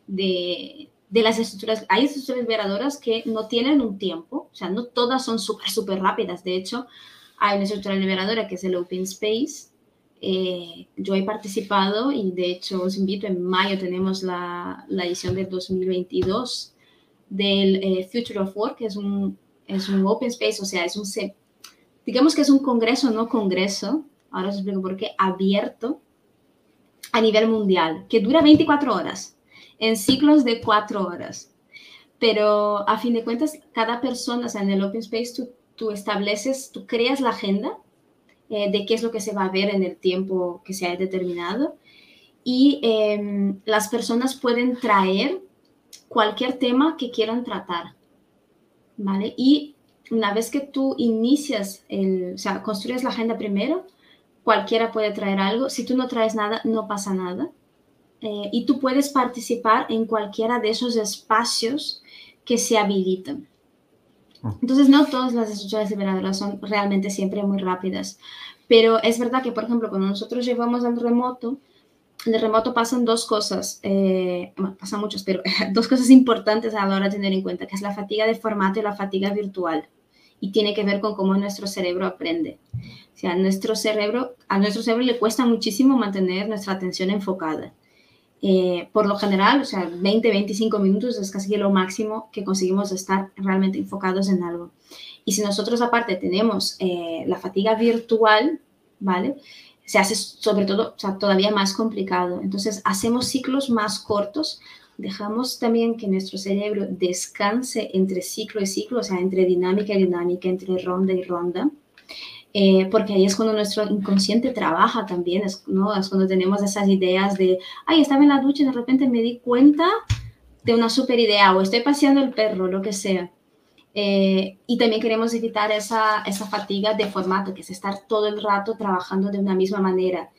S3: de, de las estructuras. Hay estructuras liberadoras que no tienen un tiempo, o sea, no todas son súper, súper rápidas. De hecho, hay una estructura liberadora que es el Open Space. Eh, yo he participado y de hecho os invito, en mayo tenemos la, la edición del 2022 del eh, Future of Work, que es un, es un Open Space, o sea, es un, digamos que es un congreso, no congreso, ahora os explico por qué, abierto a nivel mundial, que dura 24 horas, en ciclos de 4 horas. Pero a fin de cuentas, cada persona, o sea, en el Open Space tú, tú estableces, tú creas la agenda eh, de qué es lo que se va a ver en el tiempo que se ha determinado y em, las personas pueden traer cualquier tema que quieran tratar, ¿vale? Y una vez que tú inicias, el, o sea, construyes la agenda primero, cualquiera puede traer algo. Si tú no traes nada, no pasa nada. Eh, y tú puedes participar en cualquiera de esos espacios que se habilitan. Ah. Entonces, no todas las estructuras liberadoras son realmente siempre muy rápidas, pero es verdad que, por ejemplo, cuando nosotros llevamos al remoto, en el remoto pasan dos cosas, eh, bueno, pasan muchas, pero dos cosas importantes a la hora de tener en cuenta, que es la fatiga de formato y la fatiga virtual y tiene que ver con cómo nuestro cerebro aprende. O sea, nuestro cerebro, a nuestro cerebro le cuesta muchísimo mantener nuestra atención enfocada. Eh, por lo general, o sea, 20, 25 minutos es casi lo máximo que conseguimos estar realmente enfocados en algo. Y si nosotros aparte tenemos eh, la fatiga virtual, ¿vale? Se hace sobre todo, o sea, todavía más complicado. Entonces, hacemos ciclos más cortos dejamos también que nuestro cerebro descanse entre ciclo y ciclo, o sea, entre dinámica y dinámica, entre ronda y ronda, eh, porque ahí es cuando nuestro inconsciente trabaja también, es, ¿no? es cuando tenemos esas ideas de, ay, estaba en la ducha y de repente me di cuenta de una super idea, o estoy paseando el perro, lo que sea. Eh, y también queremos evitar esa, esa fatiga de formato, que es estar todo el rato trabajando de una misma manera,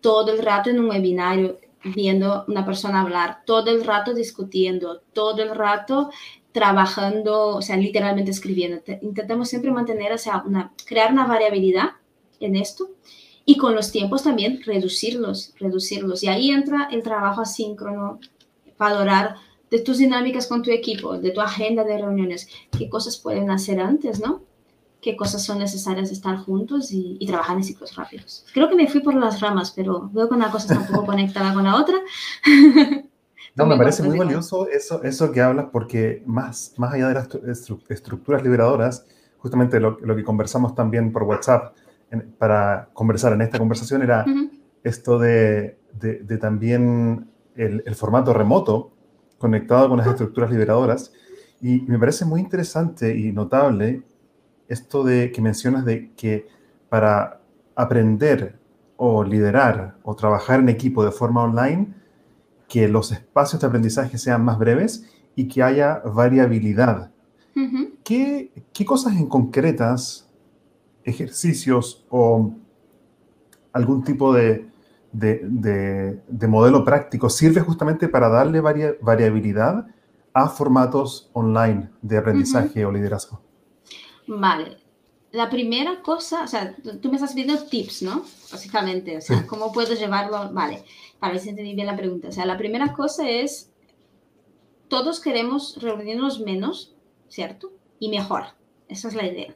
S3: todo el rato en un webinario, viendo una persona hablar, todo el rato discutiendo, todo el rato trabajando, o sea, literalmente escribiendo. Intentamos siempre mantener, o sea, una, crear una variabilidad en esto y con los tiempos también reducirlos, reducirlos. Y ahí entra el trabajo asíncrono, valorar de tus dinámicas con tu equipo, de tu agenda de reuniones, qué cosas pueden hacer antes, ¿no? Qué cosas son necesarias estar juntos y, trabajar en ciclos rápidos. Creo que me fui por las ramas, pero veo que una cosa está un poco conectada con la otra.
S2: No, me parece muy valioso eso, eso que hablas porque más, más allá de las estructuras liberadoras, justamente lo, lo que conversamos también por WhatsApp para conversar en esta conversación era esto de, de, también el, el, formato remoto conectado con las estructuras liberadoras. Y me parece muy interesante y notable esto de que mencionas de que para aprender o liderar o trabajar en equipo de forma online, que los espacios de aprendizaje sean más breves y que haya variabilidad. ¿Qué, ¿Qué, cosas en concretas, ejercicios o algún tipo de, de, de, modelo práctico sirve justamente para darle variabilidad a formatos online de aprendizaje o liderazgo?
S3: Vale. La primera cosa, o sea, tú me estás pidiendo tips, ¿no? Básicamente, o sea, ¿cómo puedo llevarlo? Vale, para ver si entendí bien la pregunta. O sea, la primera cosa es, todos queremos reunirnos menos, ¿cierto? Y mejor. Esa es la idea.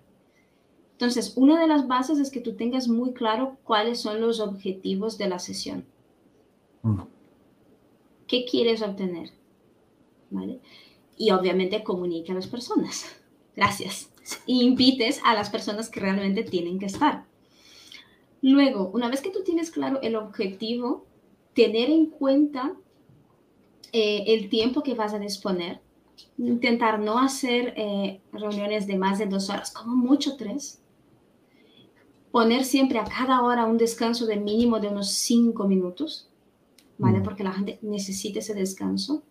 S3: Entonces, una de las bases es que tú tengas muy claro cuáles son los objetivos de la sesión. Mm. ¿Qué quieres obtener? ¿Vale? Y obviamente comunique a las personas. Gracias. Y invites a las personas que realmente tienen que estar. Luego, una vez que tú tienes claro el objetivo, tener en cuenta eh, el tiempo que vas a disponer. Intentar no hacer eh, reuniones de más de dos horas, como mucho tres. Poner siempre a cada hora un descanso de mínimo de unos cinco minutos, ¿vale? Mm. Porque la gente necesita ese descanso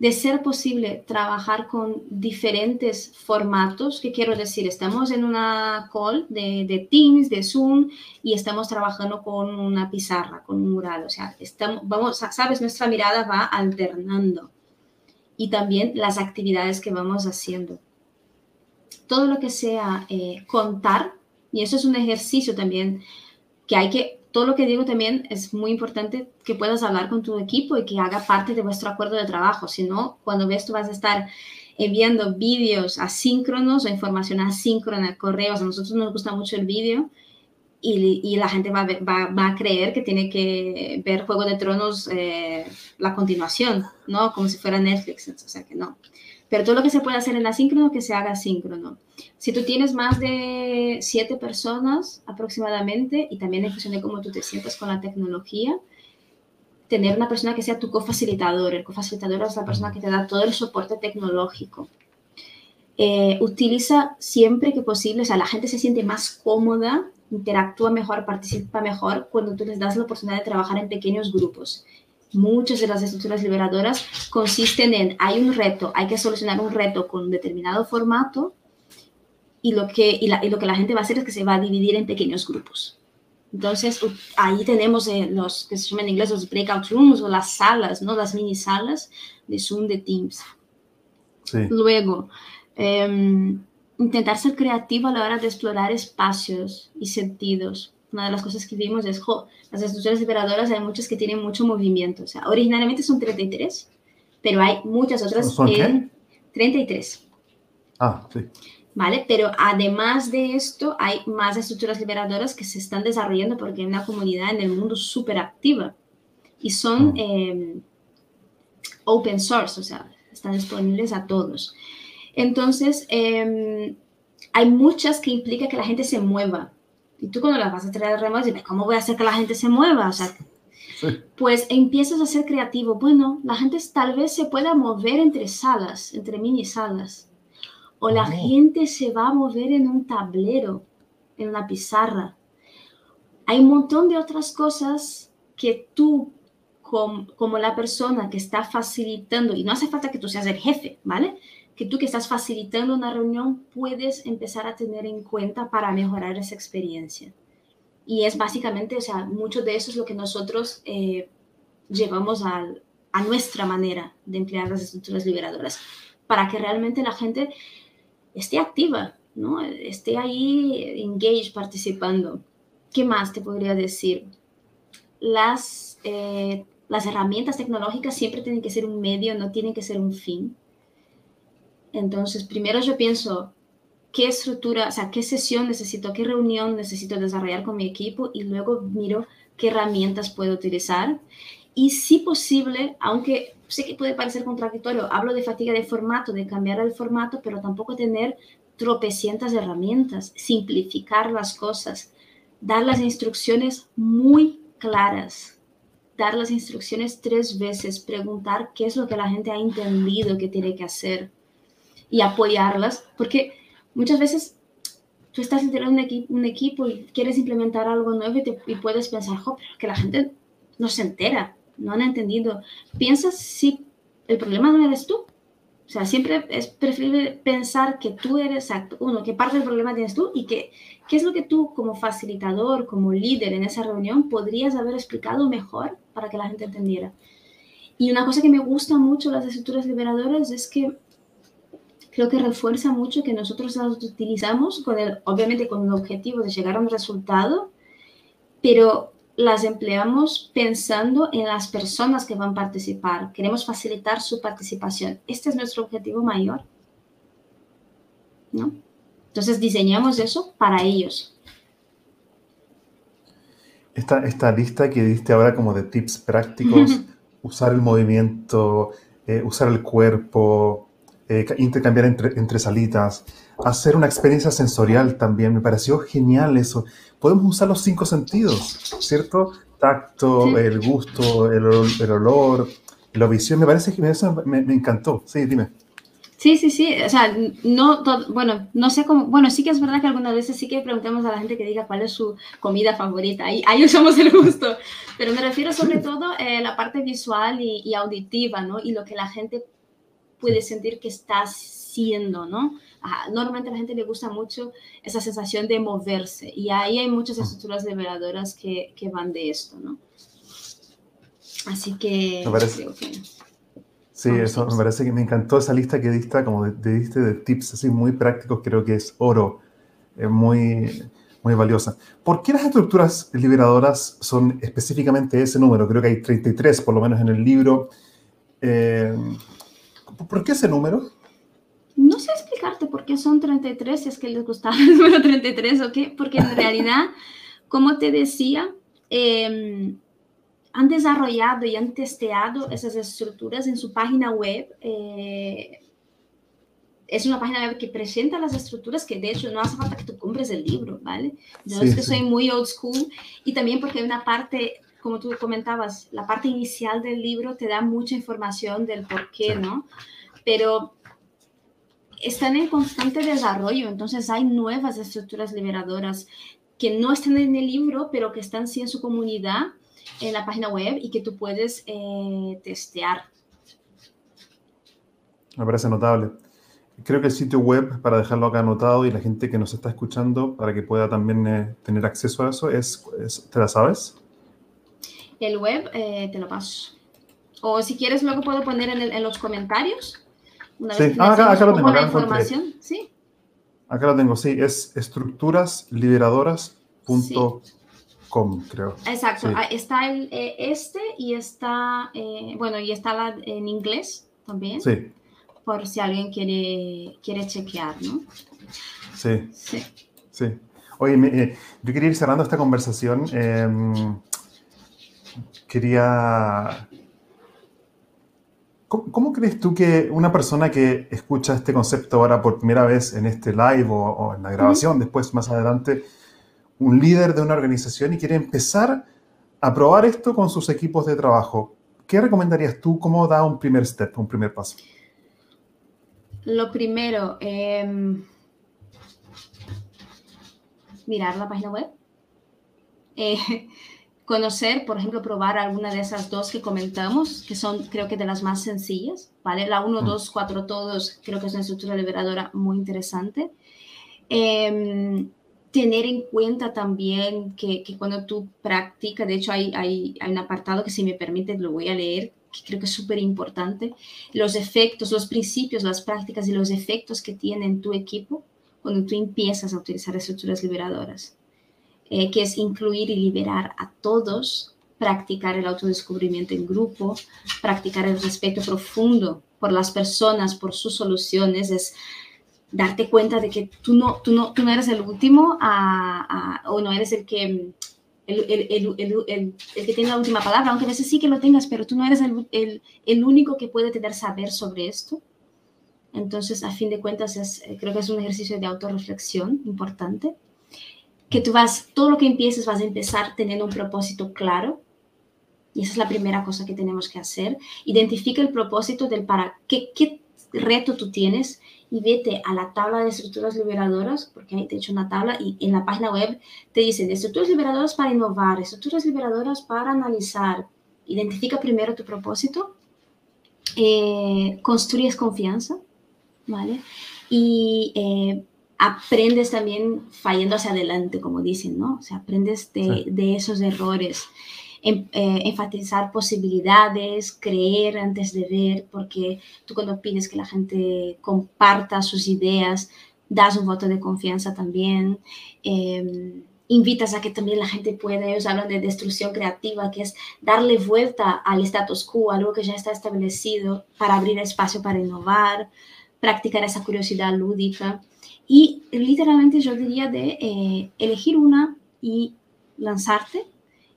S3: de ser posible trabajar con diferentes formatos, que quiero decir, estamos en una call de, Teams, de Zoom, y estamos trabajando con una pizarra, con un mural, o sea, estamos, vamos, sabes, nuestra mirada va alternando y también las actividades que vamos haciendo. Todo lo que sea eh, contar, y eso es un ejercicio también que hay que todo lo que digo también es muy importante que puedas hablar con tu equipo y que haga parte de vuestro acuerdo de trabajo. Si no, cuando ves, tú vas a estar enviando vídeos asíncronos o información asíncrona, correos. A nosotros nos gusta mucho el vídeo y, la gente va a, va, va a, creer que tiene que ver Juego de Tronos eh, la continuación, ¿no? Como si fuera Netflix. O sea que no. Pero todo lo que se puede hacer en asíncrono, que se haga asíncrono. Si tú tienes más de siete personas aproximadamente, y también en función de cómo tú te sientas con la tecnología, tener una persona que sea tu cofacilitador. El cofacilitador es la persona que te da todo el soporte tecnológico. Eh, utiliza siempre que posible, o sea, la gente se siente más cómoda, interactúa mejor, participa mejor cuando tú les das la oportunidad de trabajar en pequeños grupos muchas de las estructuras liberadoras consisten en, hay un reto, hay que solucionar un reto con un determinado formato y lo que, y, lo que la gente va a hacer es que se va a dividir en pequeños grupos. Entonces, ahí tenemos eh, los que se llaman en inglés los breakout rooms o las salas, ¿no? Las mini salas de Zoom, de Teams. Luego, em, intentar ser creativo a la hora de explorar espacios y sentidos una de las cosas que vimos es, jo, las estructuras liberadoras hay muchas que tienen mucho movimiento. O sea, originalmente son 33, pero hay muchas otras
S2: ¿Son en
S3: 33.
S2: Ah, sí.
S3: ¿Vale? Pero además de esto, hay más estructuras liberadoras que se están desarrollando porque hay una comunidad en el mundo súper activa y son mm. em, open source, o sea, están disponibles a todos. Entonces, em, hay muchas que implica que la gente se mueva y tú cuando las vas a traer remoto dices, ¿cómo voy a hacer que la gente se mueva? O sea, pues empiezas a ser creativo. Bueno, la gente tal vez se pueda mover entre salas, entre mini salas. O la oh. gente se va a mover en un tablero, en una pizarra. Hay un montón de otras cosas que tú, como, como la persona que está facilitando, y no hace falta que tú seas el jefe, ¿vale? Que tú que estás facilitando una reunión puedes empezar a tener en cuenta para mejorar esa experiencia. Y es básicamente, o sea, mucho de eso es lo que nosotros eh, llevamos a, nuestra manera de emplear las estructuras liberadoras, para que realmente la gente esté activa, ¿no? esté ahí engaged, participando. ¿Qué más te podría decir? Las, eh, las herramientas tecnológicas siempre tienen que ser un medio, no tienen que ser un fin. Entonces, primero yo pienso qué estructura, o sea, qué sesión necesito, qué reunión necesito desarrollar con mi equipo y luego miro qué herramientas puedo utilizar. Y si posible, aunque sé que puede parecer contradictorio, hablo de fatiga de formato, de cambiar el formato, pero tampoco tener tropecientas herramientas, simplificar las cosas, dar las instrucciones muy claras, dar las instrucciones tres veces, preguntar qué es lo que la gente ha entendido que tiene que hacer y apoyarlas, porque muchas veces tú estás integrando un, equipo, un equipo y quieres implementar algo nuevo y, puedes pensar, jo, pero que la gente no se entera, no han entendido. Piensas si el problema no eres tú. O sea, siempre es preferible pensar que tú eres, uno, que parte del problema tienes tú y que qué es lo que tú como facilitador, como líder en esa reunión podrías haber explicado mejor para que la gente entendiera. Y una cosa que me gusta mucho de las estructuras liberadoras es que creo que refuerza mucho que nosotros las utilizamos con el, obviamente con el objetivo de llegar a un resultado, pero las empleamos pensando en las personas que van a participar. Queremos facilitar su participación. Este es nuestro objetivo mayor. ¿No? Entonces diseñamos eso para ellos.
S2: Esta, esta lista que diste ahora como de tips prácticos, usar el movimiento, eh, usar el cuerpo, eh, intercambiar entre, entre salitas, hacer una experiencia sensorial también. Me pareció genial eso. Podemos usar los cinco sentidos, ¿cierto? Tacto, el gusto, el, el, olor, la visión. Me parece que eso me, me, encantó. Sí, dime.
S3: Sí, sí, sí. O sea, no, bueno, no sé cómo. Bueno, sí que es verdad que algunas veces sí que preguntamos a la gente que diga cuál es su comida favorita. Ahí, ahí usamos el gusto. Pero me refiero sobre todo a eh, la parte visual y, y auditiva, ¿no? Y lo que la gente puede sentir que estás siendo, ¿no? normalmente a la gente le gusta mucho esa sensación de moverse y ahí hay muchas mm. estructuras liberadoras que, que van de esto, ¿no? Así que...
S2: Me parece, sí, eso me parece que me encantó esa lista que diste, como de, diste de tips así muy prácticos, creo que es oro, es muy, muy valiosa. ¿Por qué las estructuras liberadoras son específicamente ese número? Creo que hay 33 por lo menos en el libro. Eh, ¿Por qué ese número?
S3: No sé explicarte por qué son 33, si es que les gustaba el número 33 o qué, porque en realidad, como te decía, em, han desarrollado y han testeado esas estructuras en su página web. Eh, es una página web que presenta las estructuras que de hecho no hace falta que tú compres el libro, ¿vale? Yo es que soy muy old school y también porque hay una parte como tú comentabas, la parte inicial del libro te da mucha información del por qué, ¿no? Pero están en constante desarrollo, entonces hay nuevas estructuras liberadoras que no están en el libro, pero que están sí en su comunidad, en la página web y que tú puedes eh, testear.
S2: Me parece notable. Creo que el sitio web, para dejarlo acá anotado y la gente que nos está escuchando, para que pueda también eh, tener acceso a eso, es, ¿te la sabes?
S3: El web, eh, te lo paso. O si quieres, luego puedo poner en, los comentarios.
S2: Una sí, ah, acá, lo tengo. Acá información. Sí. Acá lo tengo, sí. Es estructurasliberadoras.com, creo.
S3: Exacto. Ah, está el, eh, este y está, eh, bueno, y está la, en inglés también. Sí. Por si alguien quiere, quiere chequear, ¿no?
S2: Sí. Sí. Sí. Oye, yo quería ir cerrando esta conversación. Quería... ¿Cómo, crees tú que una persona que escucha este concepto ahora por primera vez en este live o, en la grabación, después más adelante, un líder de una organización y quiere empezar a probar esto con sus equipos de trabajo, ¿qué recomendarías tú? ¿Cómo da un primer step, un primer paso?
S3: Lo primero, em, mirar la página web. Eh, conocer, por ejemplo, probar alguna de esas dos que comentamos, que son creo que de las más sencillas, ¿vale? La 1, 2, 4, todos, creo que es una estructura liberadora muy interesante. Em, tener en cuenta también que, que, cuando tú practicas, de hecho hay, hay, hay un apartado que si me permite lo voy a leer, que creo que es súper importante, los efectos, los principios, las prácticas y los efectos que tiene en tu equipo cuando tú empiezas a utilizar estructuras liberadoras. Eh, que es incluir y liberar a todos, practicar el autodescubrimiento en grupo, practicar el respeto profundo por las personas, por sus soluciones, es darte cuenta de que tú no, tú no, tú no eres el último o no eres el que, el, el, el, el, que tiene la última palabra, aunque a veces sí que lo tengas, pero tú no eres el, único que puede tener saber sobre esto. Entonces, a fin de cuentas, es, creo que es un ejercicio de autorreflexión importante que tú vas, todo lo que empieces vas a empezar teniendo un propósito claro. Y esa es la primera cosa que tenemos que hacer. Identifica el propósito del para qué, qué, reto tú tienes y vete a la tabla de estructuras liberadoras, porque te he hecho una tabla y en la página web te dicen estructuras liberadoras para innovar, estructuras liberadoras para analizar. Identifica primero tu propósito, eh, construyes confianza, ¿vale? Y eh, aprendes también fallando hacia adelante, como dicen, ¿no? O sea, aprendes de, de esos errores. Em, eh, enfatizar posibilidades, creer antes de ver, porque tú cuando pides que la gente comparta sus ideas, das un voto de confianza también. Em, invitas a que también la gente pueda, ellos hablan de destrucción creativa, que es darle vuelta al status quo, algo que ya está establecido, para abrir espacio para innovar, practicar esa curiosidad lúdica. Y literalmente yo diría de eh, elegir una y lanzarte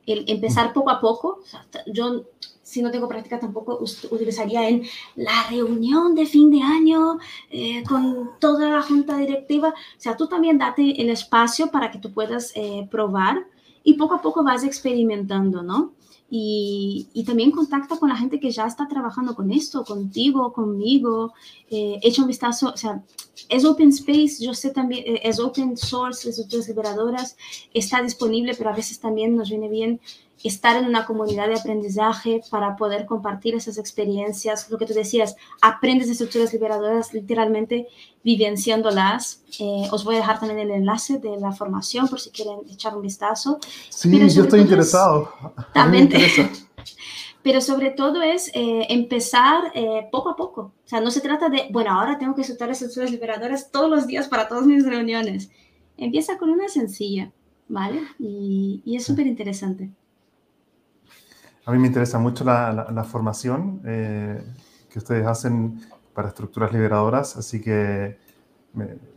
S3: el empezar poco a poco. yo, si no tengo práctica, tampoco utilizaría en la reunión de fin de año eh, con toda la junta directiva. O sea, tú también date el espacio para que tú puedas eh, probar y poco a poco vas experimentando, ¿no? Y, también contacta con la gente que ya está trabajando con esto, contigo, conmigo, eh, echa un vistazo, o sea, es open space, yo sé también, eh, es open source, es otras liberadoras, está disponible, pero a veces también nos viene bien estar en una comunidad de aprendizaje para poder compartir esas experiencias. Lo que tú decías, aprendes de estructuras liberadoras literalmente vivenciándolas. Eh, os voy a dejar también el enlace de la formación por si quieren echar un vistazo.
S2: Sí, yo estoy interesado.
S3: También. Pero sobre todo es eh, empezar eh, poco a poco. O sea, no se trata de, bueno, ahora tengo que estudiar estructuras liberadoras todos los días para todas mis reuniones. Empieza con una sencilla, ¿vale? Y, y es súper interesante.
S2: A mí me interesa mucho la, formación eh, que ustedes hacen para estructuras liberadoras, así que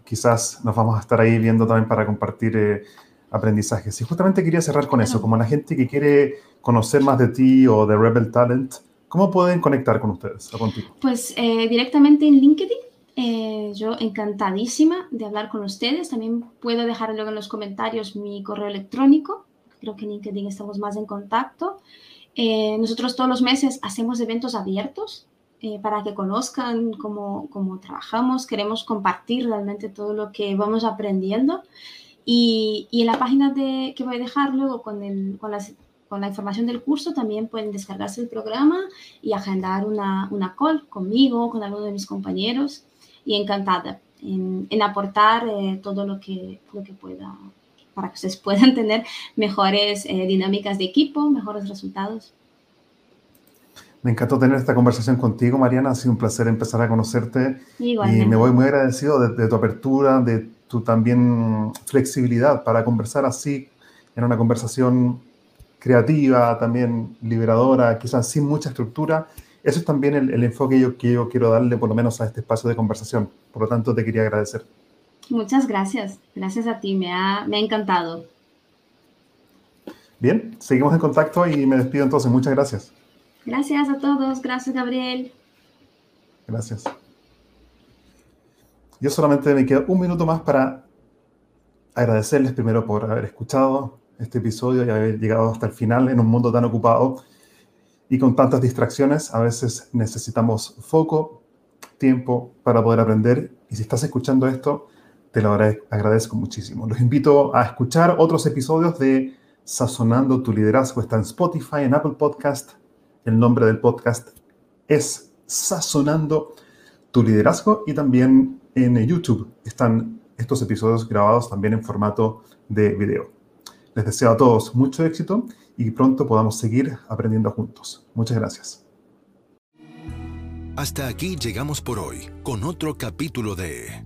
S2: quizás nos vamos a estar ahí viendo también para compartir eh, aprendizajes. Y justamente quería cerrar con eso, como la gente que quiere conocer más de ti o de Rebel Talent, ¿cómo pueden conectar con ustedes o contigo?
S3: Pues eh, directamente en LinkedIn. yo encantadísima de hablar con ustedes. También puedo dejar luego en los comentarios mi correo electrónico. Creo que en LinkedIn estamos más en contacto. Eh, nosotros todos los meses hacemos eventos abiertos eh, para que conozcan cómo, cómo, trabajamos. Queremos compartir realmente todo lo que vamos aprendiendo. Y, y en la página de, que voy a dejar luego con, el, con, las, con, la información del curso también pueden descargarse el programa y agendar una, una call conmigo, con alguno de mis compañeros. Y encantada en, en aportar eh, todo lo que, lo que pueda para que ustedes puedan tener mejores eh, dinámicas de equipo, mejores resultados.
S2: Me encantó tener esta conversación contigo, Mariana. Ha sido un placer empezar a conocerte. Y me voy muy agradecido de, tu apertura, de tu también flexibilidad para conversar así en una conversación creativa, también liberadora, quizás sin mucha estructura. Eso es también el, enfoque yo, que yo quiero darle por lo menos a este espacio de conversación. Por lo tanto, te quería agradecer.
S3: Muchas gracias. Gracias a ti. Me ha, me ha encantado.
S2: Bien, seguimos en contacto y me despido entonces. Muchas gracias.
S3: Gracias a todos. Gracias, Gabriel.
S2: Gracias. Yo solamente me quedo un minuto más para agradecerles primero por haber escuchado este episodio y haber llegado hasta el final en un mundo tan ocupado y con tantas distracciones. A veces necesitamos foco, tiempo para poder aprender. Y si estás escuchando esto, te lo agradezco muchísimo. Los invito a escuchar otros episodios de Sazonando tu liderazgo. Está en Spotify, en Apple Podcast. El nombre del podcast es Sazonando tu liderazgo y también en YouTube están estos episodios grabados también en formato de video. Les deseo a todos mucho éxito y pronto podamos seguir aprendiendo juntos. Muchas gracias.
S1: Hasta aquí llegamos por hoy con otro capítulo de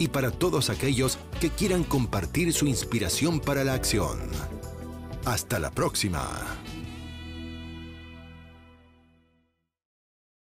S1: y para todos aquellos que quieran compartir su inspiración para la acción. Hasta la próxima.